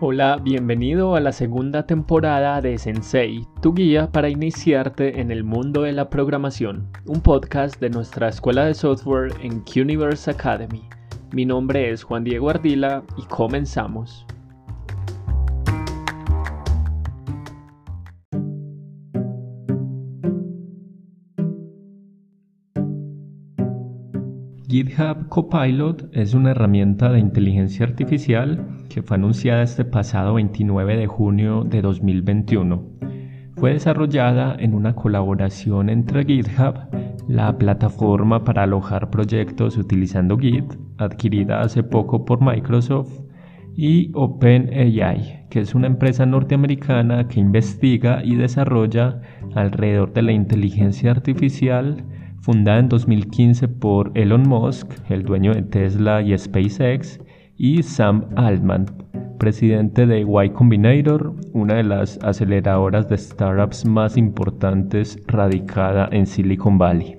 Hola, bienvenido a la segunda temporada de Sensei, tu guía para iniciarte en el mundo de la programación, un podcast de nuestra escuela de software en Quniverse Academy. Mi nombre es Juan Diego Ardila y comenzamos. GitHub Copilot es una herramienta de inteligencia artificial que fue anunciada este pasado 29 de junio de 2021. Fue desarrollada en una colaboración entre GitHub, la plataforma para alojar proyectos utilizando Git, adquirida hace poco por Microsoft, y OpenAI, que es una empresa norteamericana que investiga y desarrolla alrededor de la inteligencia artificial fundada en 2015 por Elon Musk, el dueño de Tesla y SpaceX, y Sam Altman, presidente de Y Combinator, una de las aceleradoras de startups más importantes radicada en Silicon Valley.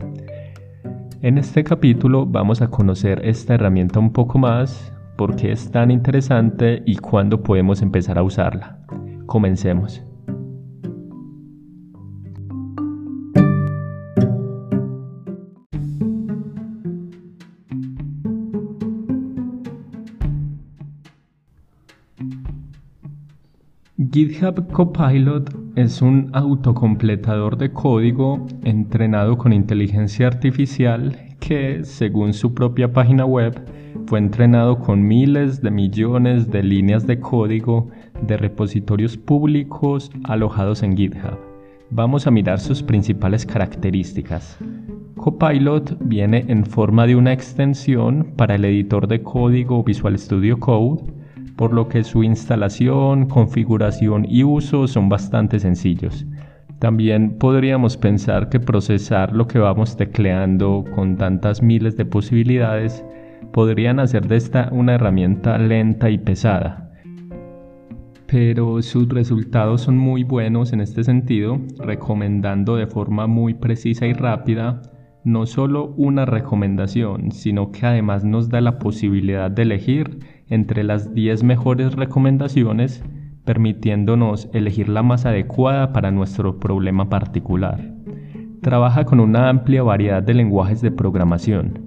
En este capítulo vamos a conocer esta herramienta un poco más, por qué es tan interesante y cuándo podemos empezar a usarla. Comencemos. GitHub Copilot es un autocompletador de código entrenado con inteligencia artificial que, según su propia página web, fue entrenado con miles de millones de líneas de código de repositorios públicos alojados en GitHub. Vamos a mirar sus principales características. Copilot viene en forma de una extensión para el editor de código Visual Studio Code por lo que su instalación, configuración y uso son bastante sencillos. También podríamos pensar que procesar lo que vamos tecleando con tantas miles de posibilidades podrían hacer de esta una herramienta lenta y pesada. Pero sus resultados son muy buenos en este sentido, recomendando de forma muy precisa y rápida no solo una recomendación, sino que además nos da la posibilidad de elegir entre las 10 mejores recomendaciones, permitiéndonos elegir la más adecuada para nuestro problema particular. Trabaja con una amplia variedad de lenguajes de programación.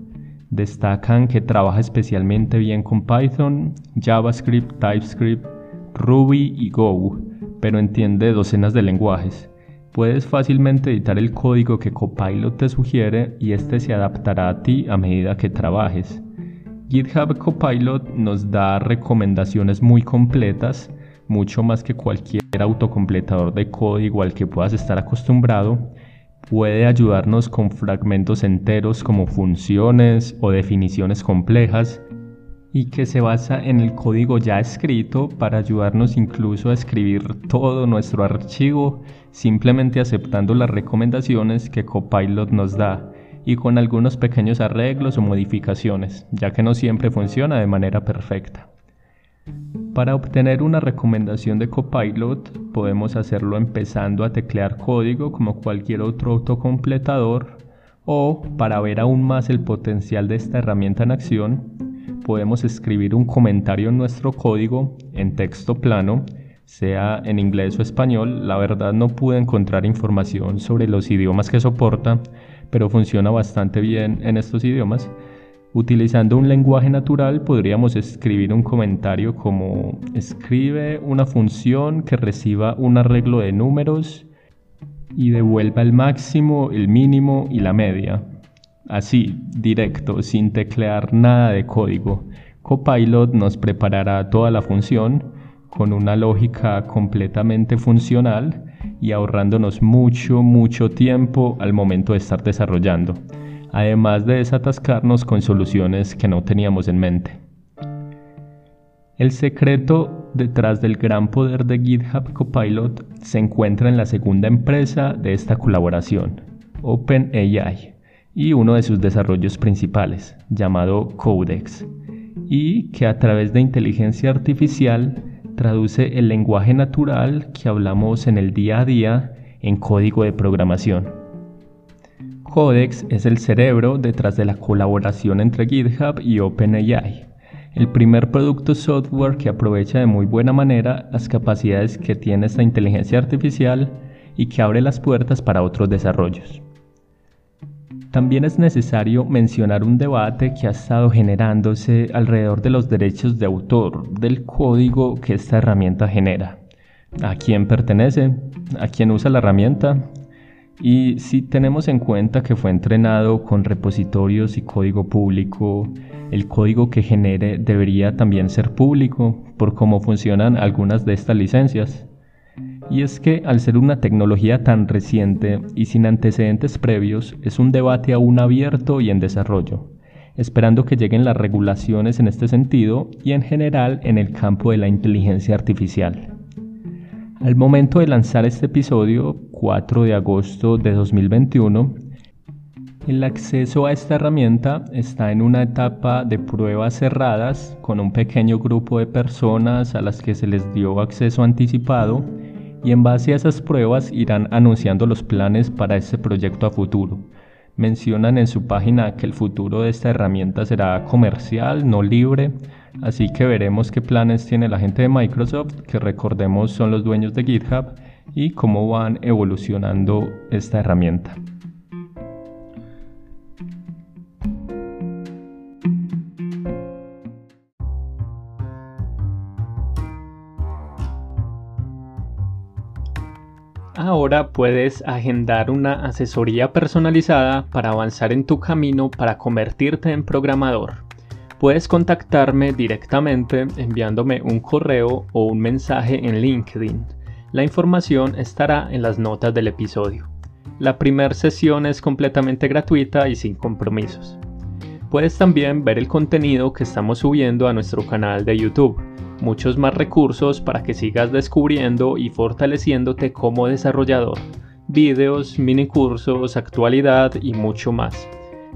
Destacan que trabaja especialmente bien con Python, JavaScript, TypeScript, Ruby y Go, pero entiende docenas de lenguajes. Puedes fácilmente editar el código que Copilot te sugiere y este se adaptará a ti a medida que trabajes. GitHub Copilot nos da recomendaciones muy completas, mucho más que cualquier autocompletador de código al que puedas estar acostumbrado. Puede ayudarnos con fragmentos enteros como funciones o definiciones complejas y que se basa en el código ya escrito para ayudarnos incluso a escribir todo nuestro archivo simplemente aceptando las recomendaciones que Copilot nos da y con algunos pequeños arreglos o modificaciones, ya que no siempre funciona de manera perfecta. Para obtener una recomendación de Copilot podemos hacerlo empezando a teclear código como cualquier otro autocompletador o para ver aún más el potencial de esta herramienta en acción, podemos escribir un comentario en nuestro código en texto plano, sea en inglés o español. La verdad no pude encontrar información sobre los idiomas que soporta, pero funciona bastante bien en estos idiomas. Utilizando un lenguaje natural podríamos escribir un comentario como escribe una función que reciba un arreglo de números y devuelva el máximo, el mínimo y la media. Así, directo, sin teclear nada de código. Copilot nos preparará toda la función con una lógica completamente funcional y ahorrándonos mucho, mucho tiempo al momento de estar desarrollando, además de desatascarnos con soluciones que no teníamos en mente. El secreto detrás del gran poder de GitHub Copilot se encuentra en la segunda empresa de esta colaboración, OpenAI, y uno de sus desarrollos principales, llamado Codex, y que a través de inteligencia artificial traduce el lenguaje natural que hablamos en el día a día en código de programación. Codex es el cerebro detrás de la colaboración entre GitHub y OpenAI, el primer producto software que aprovecha de muy buena manera las capacidades que tiene esta inteligencia artificial y que abre las puertas para otros desarrollos. También es necesario mencionar un debate que ha estado generándose alrededor de los derechos de autor del código que esta herramienta genera. ¿A quién pertenece? ¿A quién usa la herramienta? Y si tenemos en cuenta que fue entrenado con repositorios y código público, el código que genere debería también ser público por cómo funcionan algunas de estas licencias. Y es que al ser una tecnología tan reciente y sin antecedentes previos, es un debate aún abierto y en desarrollo, esperando que lleguen las regulaciones en este sentido y en general en el campo de la inteligencia artificial. Al momento de lanzar este episodio, 4 de agosto de 2021, el acceso a esta herramienta está en una etapa de pruebas cerradas con un pequeño grupo de personas a las que se les dio acceso anticipado y en base a esas pruebas irán anunciando los planes para este proyecto a futuro. Mencionan en su página que el futuro de esta herramienta será comercial, no libre, así que veremos qué planes tiene la gente de Microsoft, que recordemos son los dueños de GitHub, y cómo van evolucionando esta herramienta. Ahora puedes agendar una asesoría personalizada para avanzar en tu camino para convertirte en programador. Puedes contactarme directamente enviándome un correo o un mensaje en LinkedIn. La información estará en las notas del episodio. La primera sesión es completamente gratuita y sin compromisos. Puedes también ver el contenido que estamos subiendo a nuestro canal de YouTube muchos más recursos para que sigas descubriendo y fortaleciéndote como desarrollador, videos, mini cursos, actualidad y mucho más.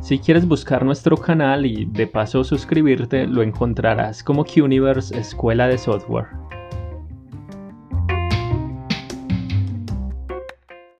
Si quieres buscar nuestro canal y de paso suscribirte, lo encontrarás como QUniverse Escuela de Software.